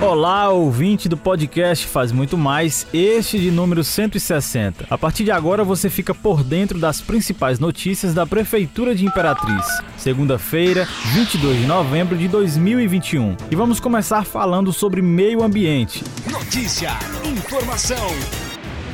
Olá, ouvinte do podcast Faz Muito Mais, este de número 160. A partir de agora você fica por dentro das principais notícias da Prefeitura de Imperatriz. Segunda-feira, 22 de novembro de 2021. E vamos começar falando sobre meio ambiente. Notícia, informação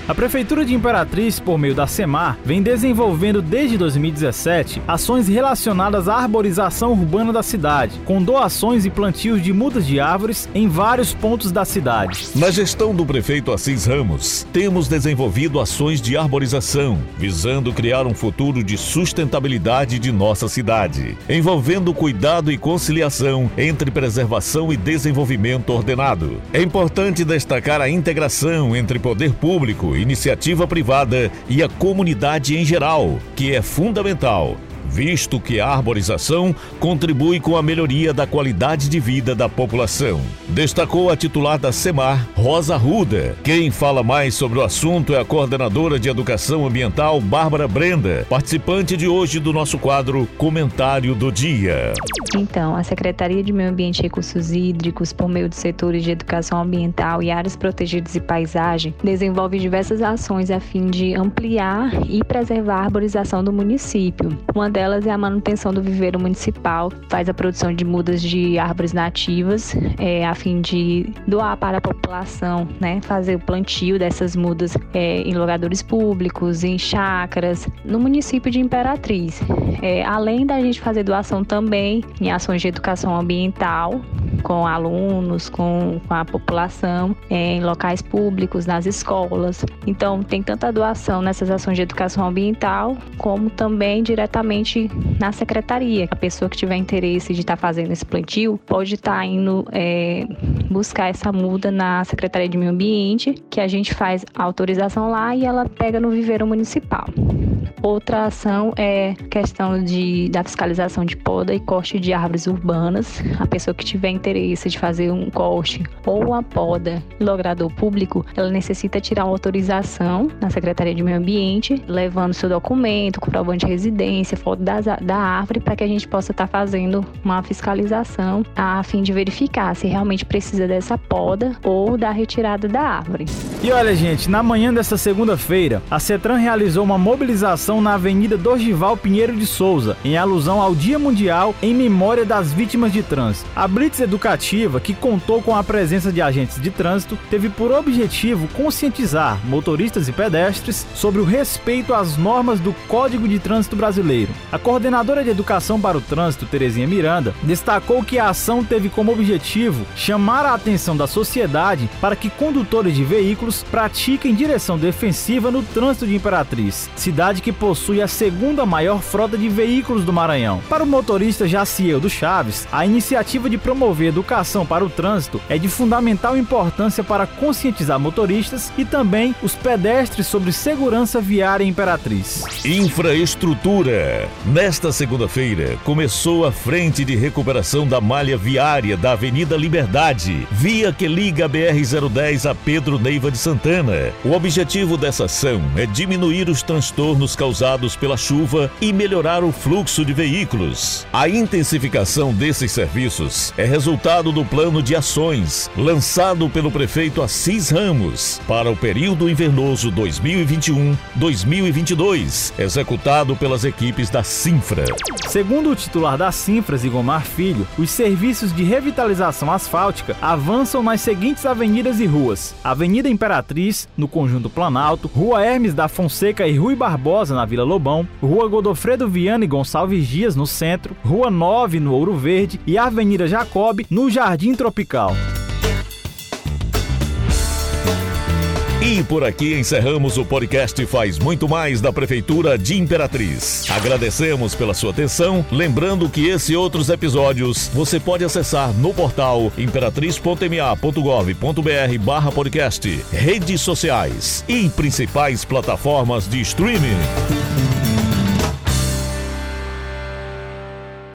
a Prefeitura de Imperatriz, por meio da SEMAR, vem desenvolvendo desde 2017 ações relacionadas à arborização urbana da cidade, com doações e plantios de mudas de árvores em vários pontos da cidade. Na gestão do prefeito Assis Ramos, temos desenvolvido ações de arborização, visando criar um futuro de sustentabilidade de nossa cidade, envolvendo cuidado e conciliação entre preservação e desenvolvimento ordenado. É importante destacar a integração entre poder público iniciativa privada e a comunidade em geral, que é fundamental visto que a arborização contribui com a melhoria da qualidade de vida da população. Destacou a titular da SEMAR, Rosa Ruda. Quem fala mais sobre o assunto é a coordenadora de Educação Ambiental, Bárbara Brenda, participante de hoje do nosso quadro Comentário do Dia. Então, a Secretaria de Meio Ambiente e Recursos Hídricos, por meio dos setores de educação ambiental e áreas protegidas e paisagem, desenvolve diversas ações a fim de ampliar e preservar a arborização do município. Uma delas delas é a manutenção do viveiro municipal, faz a produção de mudas de árvores nativas, é, a fim de doar para a população, né, fazer o plantio dessas mudas é, em logadores públicos, em chácaras, no município de Imperatriz. É, além da gente fazer doação também em ações de educação ambiental, com alunos, com, com a população, é, em locais públicos, nas escolas. Então, tem tanta doação nessas ações de educação ambiental, como também diretamente na secretaria. A pessoa que tiver interesse de estar tá fazendo esse plantio pode estar tá indo é, buscar essa muda na Secretaria de Meio Ambiente, que a gente faz a autorização lá e ela pega no viveiro municipal. Outra ação é questão de, da fiscalização de poda e corte de árvores urbanas. A pessoa que tiver interesse de fazer um corte ou uma poda logrador público, ela necessita tirar uma autorização na Secretaria de Meio Ambiente, levando seu documento, comprovante de residência, foto das, da árvore, para que a gente possa estar tá fazendo uma fiscalização a fim de verificar se realmente precisa dessa poda ou da retirada da árvore. E olha, gente, na manhã dessa segunda-feira, a CETRAN realizou uma mobilização na Avenida Dorgival Pinheiro de Souza, em alusão ao Dia Mundial em memória das vítimas de trânsito. A Blitz Educativa, que contou com a presença de agentes de trânsito, teve por objetivo conscientizar motoristas e pedestres sobre o respeito às normas do Código de Trânsito Brasileiro. A coordenadora de Educação para o Trânsito, Terezinha Miranda, destacou que a ação teve como objetivo chamar a atenção da sociedade para que condutores de veículos pratiquem direção defensiva no trânsito de Imperatriz, cidade que possui a segunda maior frota de veículos do Maranhão. Para o motorista Jaciel do Chaves, a iniciativa de promover educação para o trânsito é de fundamental importância para conscientizar motoristas e também os pedestres sobre segurança viária Imperatriz. Infraestrutura. Nesta segunda-feira, começou a frente de recuperação da malha viária da Avenida Liberdade, via que liga a BR-010 a Pedro Neiva de Santana. O objetivo dessa ação é diminuir os transtornos causados pela chuva e melhorar o fluxo de veículos. A intensificação desses serviços é resultado do plano de ações lançado pelo prefeito Assis Ramos para o período invernoso 2021-2022, executado pelas equipes da Sinfra. Segundo o titular da Sinfra, Zigomar Filho, os serviços de revitalização asfáltica avançam nas seguintes avenidas e ruas: Avenida Imperatriz, no Conjunto Planalto, Rua Hermes da Fonseca e Rui Barbosa, na Vila Lobão, Rua Godofredo Viana e Gonçalves Dias, no centro, Rua 9, no Ouro Verde e Avenida Jacob, no Jardim Tropical. E por aqui encerramos o podcast Faz Muito Mais da Prefeitura de Imperatriz. Agradecemos pela sua atenção, lembrando que esse e outros episódios você pode acessar no portal imperatriz.ma.gov.br barra podcast, redes sociais e principais plataformas de streaming.